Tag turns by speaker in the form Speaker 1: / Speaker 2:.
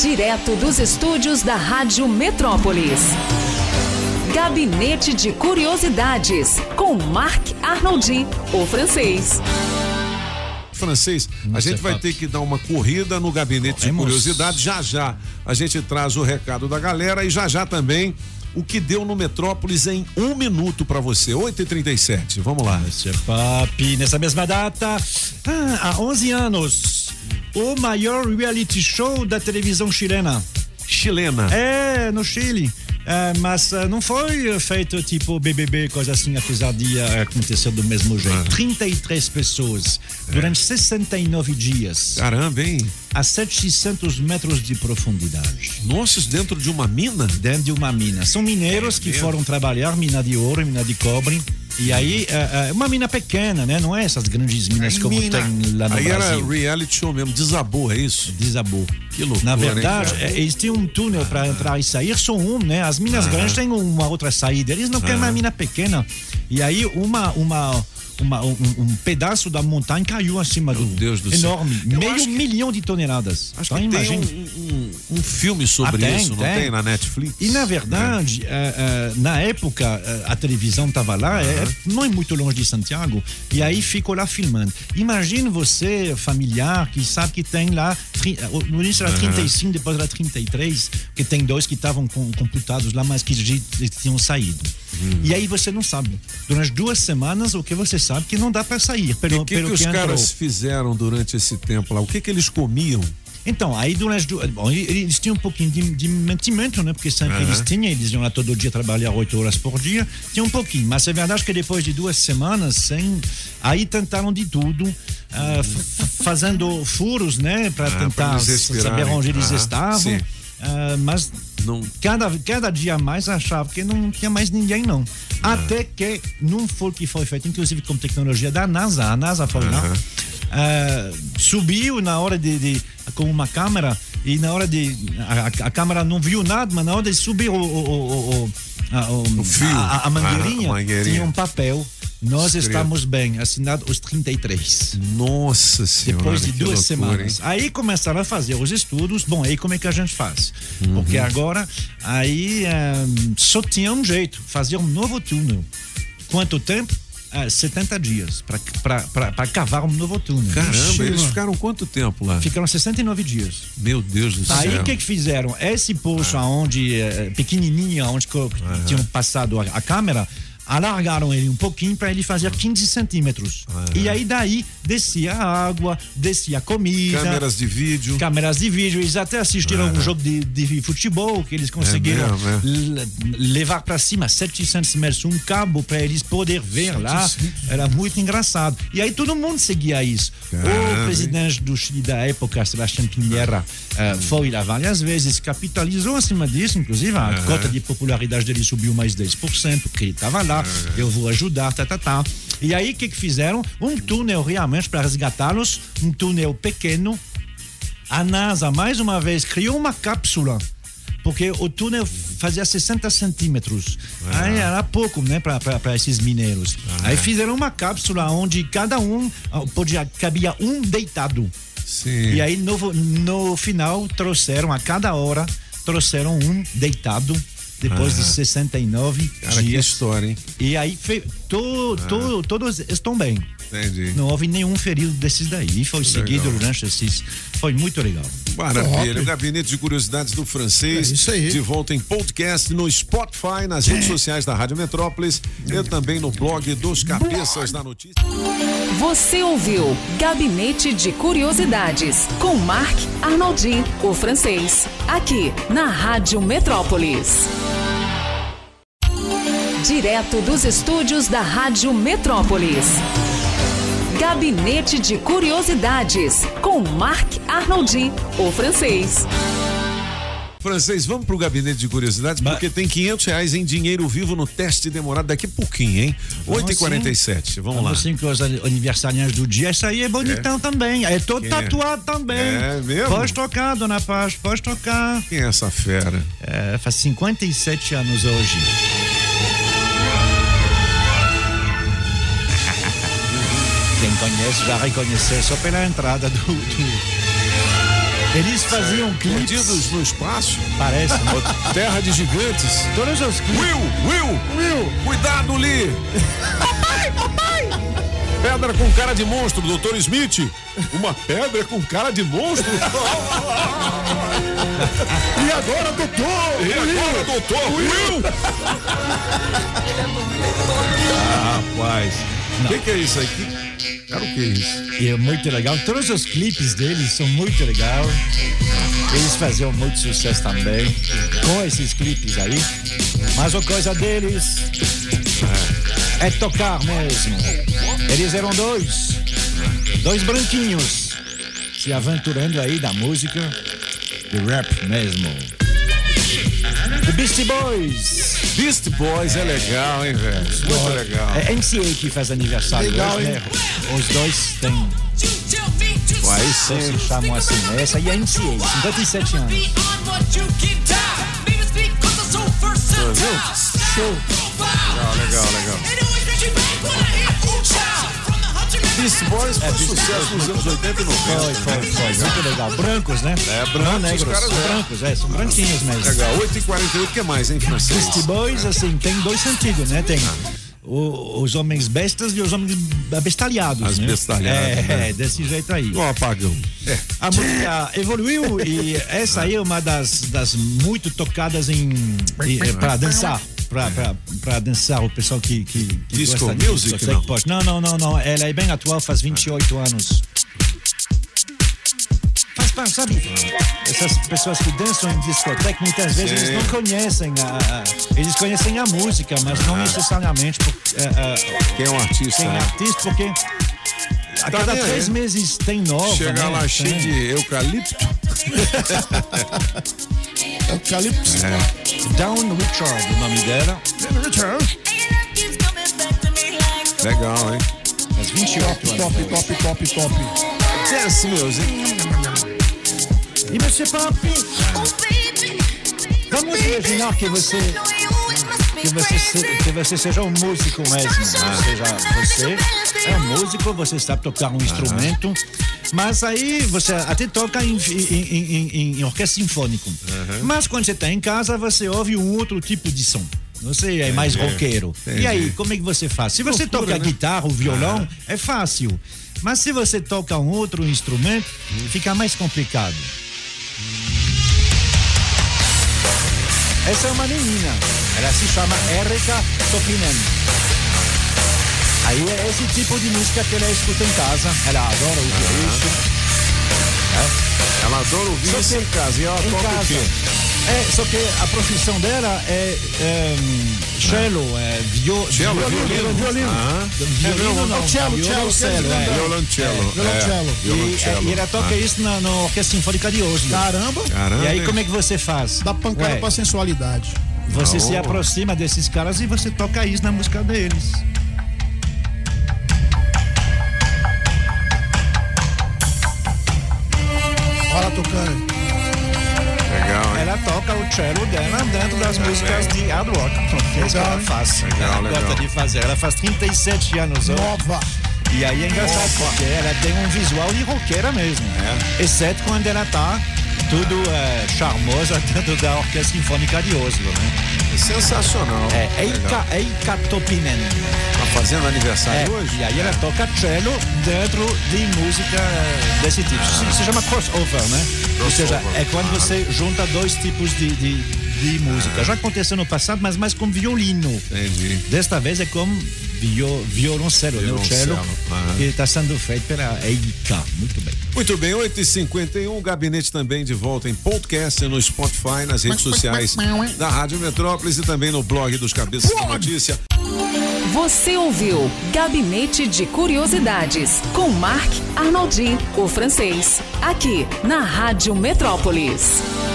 Speaker 1: Direto dos estúdios da Rádio Metrópolis. Gabinete de Curiosidades, com Marc Arnoldi, o francês.
Speaker 2: Francês, a gente vai ter que dar uma corrida no gabinete de curiosidades. Já já a gente traz o recado da galera e já já também o que deu no Metrópolis em um minuto para você. 8h37. Vamos lá.
Speaker 3: Monsieur Papi, nessa mesma data, ah, há 11 anos, o maior reality show da televisão chilena.
Speaker 2: Chilena.
Speaker 3: É, no Chile. É, mas uh, não foi feito tipo BBB, coisa assim, apesar de uh, acontecer do mesmo jeito. Ah. 33 pessoas durante é. 69 dias.
Speaker 2: Caramba, hein?
Speaker 3: A 700 metros de profundidade.
Speaker 2: Nossa, dentro de uma mina?
Speaker 3: Dentro de uma mina. São mineiros é que foram trabalhar mina de ouro, mina de cobre e aí, é, é uma mina pequena, né? Não é essas grandes minas como mina. tem lá no
Speaker 2: aí
Speaker 3: Brasil.
Speaker 2: Aí era reality show mesmo, desabou, é isso?
Speaker 3: Desabou.
Speaker 2: Que loucura,
Speaker 3: Na verdade,
Speaker 2: hein,
Speaker 3: é, eles têm um túnel ah, para entrar e sair, só um, né? As minas ah, grandes têm uma outra saída. Eles não ah, querem uma mina pequena. E aí, uma, uma uma, um, um, pedaço da montanha caiu acima
Speaker 2: Meu
Speaker 3: do.
Speaker 2: Deus do
Speaker 3: enorme,
Speaker 2: céu.
Speaker 3: meio milhão de toneladas.
Speaker 2: Acho então, que imagine. tem um, um, filme sobre ah, tem, isso, não tem. tem. na Netflix?
Speaker 3: E na verdade, é. uh, uh, na época, uh, a televisão estava lá, -huh. é, não é muito longe de Santiago, e aí ficou lá filmando. Imagine você, familiar, que sabe que tem lá, no início era 35, depois era 33, que tem dois que estavam computados lá, mas que tinham saído. Hum. E aí você não sabe. Durante duas semanas, o que você sabe que não dá para sair.
Speaker 2: Pelo, o que, pelo que, que os caras fizeram durante esse tempo lá? O que, que eles comiam?
Speaker 3: Então, aí durante. Bom, eles tinham um pouquinho de, de mantimento, né? Porque sempre uhum. eles tinham, eles iam lá todo dia trabalhar oito horas por dia, tinha um pouquinho. Mas é verdade que depois de duas semanas, sem. Aí tentaram de tudo, uh, fazendo furos, né? Para ah, tentar saber onde eles uhum. estavam. Uh, mas não. Cada, cada dia mais achava que não tinha mais ninguém, não. Ah. Até que não foi que foi feito, inclusive com tecnologia da NASA. A NASA foi lá, uh, subiu na hora de, de, com uma câmera e na hora de. A, a câmera não viu nada, mas na hora de subir o, o, o, o, a, a, a mangueirinha, mangueirinha, tinha um papel nós estamos bem, assinado os 33.
Speaker 2: Nossa Senhora.
Speaker 3: Depois de duas
Speaker 2: loucura,
Speaker 3: semanas. Hein? Aí começaram a fazer os estudos. Bom, aí como é que a gente faz? Uhum. Porque agora, aí um, só tinha um jeito: fazer um novo túnel. Quanto tempo? Ah, 70 dias para cavar um novo túnel.
Speaker 2: Caramba, eles ficaram quanto tempo lá?
Speaker 3: Ficaram 69 dias.
Speaker 2: Meu Deus do céu.
Speaker 3: Aí o que, que fizeram? Esse poço ah. onde, eh, pequenininho, onde ah. tinham passado a, a câmera, alargaram ele um pouquinho para ele fazer 15 centímetros. É. E aí daí descia a água, descia a comida.
Speaker 2: Câmeras de vídeo.
Speaker 3: Câmeras de vídeo. Eles até assistiram é. um jogo de, de, futebol que eles conseguiram é mesmo, é. levar para cima 700 metros, um cabo para eles poder ver lá. Era muito engraçado. E aí todo mundo seguia isso. Caramba. O presidente do Chile da época, Sebastião Pinheira, uh, foi lá várias vezes, capitalizou acima disso, inclusive a cota de popularidade dele subiu mais 10%, porque ele estava lá eu vou ajudar, tá, tá, tá. E aí, o que, que fizeram? Um túnel realmente para resgatá-los, um túnel pequeno. A NASA, mais uma vez, criou uma cápsula porque o túnel fazia 60 centímetros. Ah. Aí era pouco, né, para esses mineiros. Ah. Aí fizeram uma cápsula onde cada um podia cabia um deitado.
Speaker 2: Sim.
Speaker 3: E aí no, no final trouxeram a cada hora trouxeram um deitado depois ah. de 69
Speaker 2: Cara,
Speaker 3: dias.
Speaker 2: que história, hein?
Speaker 3: E aí to, to, ah. todos estão bem.
Speaker 2: Entendi.
Speaker 3: Não houve nenhum ferido desses daí. E foi legal. seguido durante esses. Foi muito legal.
Speaker 2: Maravilha. O Gabinete de Curiosidades do Francês. É
Speaker 3: isso aí.
Speaker 2: De volta em podcast no Spotify, nas redes é. sociais da Rádio Metrópolis e também no blog dos Cabeças da Notícia.
Speaker 1: Você ouviu Gabinete de Curiosidades com Marc Arnoldi, o francês. Aqui na Rádio Metrópolis. Direto dos estúdios da Rádio Metrópolis. Gabinete de Curiosidades, com Marc Arnoldi, o francês.
Speaker 2: Francês, vamos pro gabinete de curiosidades, porque tem 500 reais em dinheiro vivo no teste demorado daqui a pouquinho, hein? 8h47, vamos lá.
Speaker 3: Assim que os aniversariantes do dia, isso aí é bonitão é. também. É todo Quem é? tatuado é? também.
Speaker 2: É mesmo?
Speaker 3: Pode tocar, dona Paz, pode tocar.
Speaker 2: Quem é essa fera?
Speaker 3: É, faz 57 anos hoje. Quem conhece já reconheceu só pela entrada do, do, Eles faziam clipes.
Speaker 2: Perdidos no espaço.
Speaker 3: Parece.
Speaker 2: Terra de gigantes.
Speaker 3: Todos os clipes.
Speaker 2: Will, Will, Will. Cuidado, Lee. papai, papai. Pedra com cara de monstro, Dr. Smith. Uma pedra com cara de monstro?
Speaker 4: e agora, doutor?
Speaker 2: E agora, doutor? Will. ah, rapaz. O que, que, é isso aqui? Era o que é isso?
Speaker 3: E é muito legal. Todos os clipes deles são muito legais. Eles faziam muito sucesso também com esses clipes aí. Mas a coisa deles é, tocar mesmo. Eles eram dois. Dois branquinhos se aventurando aí da música de rap mesmo. The Beastie Boys.
Speaker 2: Beast Boys é legal, hein, velho? Muito legal.
Speaker 3: É NCA que faz aniversário legal, hoje, né? Os dois têm.
Speaker 2: Aí sim.
Speaker 3: se chamam assim, né? Essa aí é NCA, 57 anos.
Speaker 2: Show. Legal, legal, legal. Beast Boys foi é, sucesso nos anos 80 e 90. Foi,
Speaker 3: foi, foi. Muito legal. Brancos, né?
Speaker 2: É, brancos. Não negros,
Speaker 3: caras,
Speaker 2: é.
Speaker 3: brancos, é, são branquinhos mesmo.
Speaker 2: Legal. 8h48, o que mais, hein, francês?
Speaker 3: Beast Boys, assim, tem dois sentidos, né? Tem. O, os homens bestas e os homens abestalhados.
Speaker 2: As
Speaker 3: né?
Speaker 2: bestalhadas.
Speaker 3: É, né? desse jeito aí.
Speaker 2: O apagão.
Speaker 3: É. A música evoluiu e essa aí é uma das, das muito tocadas em para dançar para dançar o pessoal que, que, que
Speaker 2: Disco
Speaker 3: gosta
Speaker 2: music,
Speaker 3: disso, não. não, não, não, não. Ela é bem atual, faz 28 anos. Faz sabe? Essas pessoas que dançam em discoteca, muitas vezes Sim. eles não conhecem a, a, Eles conhecem a música, mas não ah. necessariamente por,
Speaker 2: quem é um artista.
Speaker 3: Quem é
Speaker 2: né?
Speaker 3: artista, porque a tá cada três meses tem nova.
Speaker 2: Chegar
Speaker 3: né?
Speaker 2: lá cheio de eucalipto.
Speaker 3: eucalipto. É. Down Richard, o nome dela. Richard.
Speaker 2: Legal, hein?
Speaker 3: As 28
Speaker 4: top, top, top, top, top.
Speaker 2: Dance music.
Speaker 3: E Monsieur Pop? Vamos imaginar que você que você, se, que você seja um músico mesmo. Né? Seja você é um músico, você sabe tocar um instrumento, mas aí você até toca em, em, em, em orquestra sinfônico. Uhum. Mas quando você está em casa, você ouve um outro tipo de som. Você é mais roqueiro. Entendi. E aí, como é que você faz? Se você Loucura, toca né? guitarra ou violão, ah. é fácil. Mas se você toca um outro instrumento, hum. fica mais complicado. Essa é uma menina. Ela se chama Erika Topinen. Aí é esse tipo de música que ela escuta em casa. Ela adora ouvir uhum. isso.
Speaker 2: É. Ela adora ouvir só isso em casa. E ela em toca casa. o quê?
Speaker 3: É, só que a profissão dela é, é cello, é vio,
Speaker 2: cello, violino. Violino,
Speaker 3: violino. Ah. violino não, cello,
Speaker 2: cello, cello, é. Violoncello.
Speaker 3: É, violoncello. E, e ela toca ah. isso na, na Orquestra Sinfônica de Oslo.
Speaker 4: Caramba.
Speaker 2: Caramba.
Speaker 3: E aí como é que você faz?
Speaker 4: Dá pancada Ué, pra sensualidade.
Speaker 3: Você oh. se aproxima desses caras e você toca isso na música deles.
Speaker 4: Olha tocando.
Speaker 2: Legal, hein?
Speaker 3: Ela toca o cello dela dentro das músicas de hard rock. É isso que ela faz. Legal, ela legal. gosta de fazer. Ela faz 37 anos.
Speaker 4: Nova.
Speaker 3: E aí é engraçado Nova. porque ela tem um visual de roqueira mesmo. É. Exceto quando ela tá tudo é, charmosa dentro da Orquestra Sinfônica de Oslo, né?
Speaker 2: Sensacional.
Speaker 3: É, Eika, Eika Topinen.
Speaker 2: Tá fazendo aniversário
Speaker 3: é,
Speaker 2: hoje?
Speaker 3: E aí ela toca cello dentro de música desse tipo. Se, se chama crossover, né? Crossover. Ou seja, é quando você junta dois tipos de, de, de música. Já aconteceu no passado, mas mais com violino.
Speaker 2: Entendi.
Speaker 3: Desta vez é com vio, violoncelo, né? O cello, que está sendo feito pela EICA. Muito bem.
Speaker 2: Muito bem, 8h51, o gabinete também de volta em podcast no Spotify, nas redes sociais da Rádio Metrópolis e também no blog dos Cabeças da Notícia.
Speaker 1: Você ouviu Gabinete de Curiosidades com Marc Arnoldi, o francês, aqui na Rádio Metrópolis.